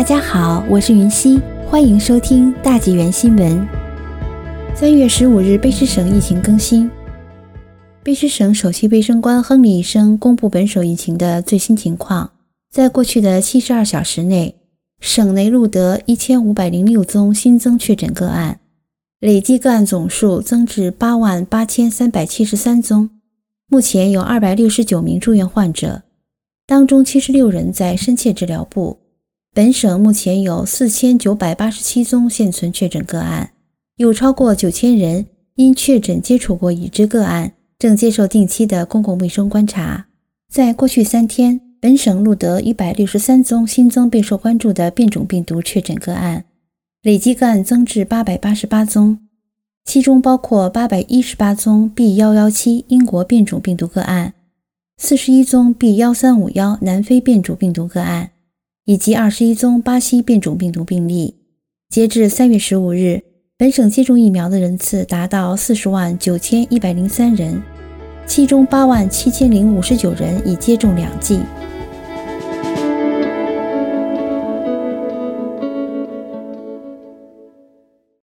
大家好，我是云溪，欢迎收听大纪元新闻。三月十五日，卑诗省疫情更新。卑诗省首席卫生官亨利医生公布本省疫情的最新情况，在过去的七十二小时内，省内录得一千五百零六宗新增确诊个案，累计个案总数增至八万八千三百七十三宗。目前有二百六十九名住院患者，当中七十六人在深切治疗部。本省目前有四千九百八十七宗现存确诊个案，有超过九千人因确诊接触过已知个案，正接受定期的公共卫生观察。在过去三天，本省录得一百六十三宗新增备受关注的变种病毒确诊个案，累计个案增至八百八十八宗。其中包括八百一十八宗 B. 幺幺七英国变种病毒个案，四十一宗 B. 幺三五幺南非变种病毒个案，以及二十一宗巴西变种病毒病例。截至三月十五日，本省接种疫苗的人次达到四十万九千一百零三人，其中八万七千零五十九人已接种两剂。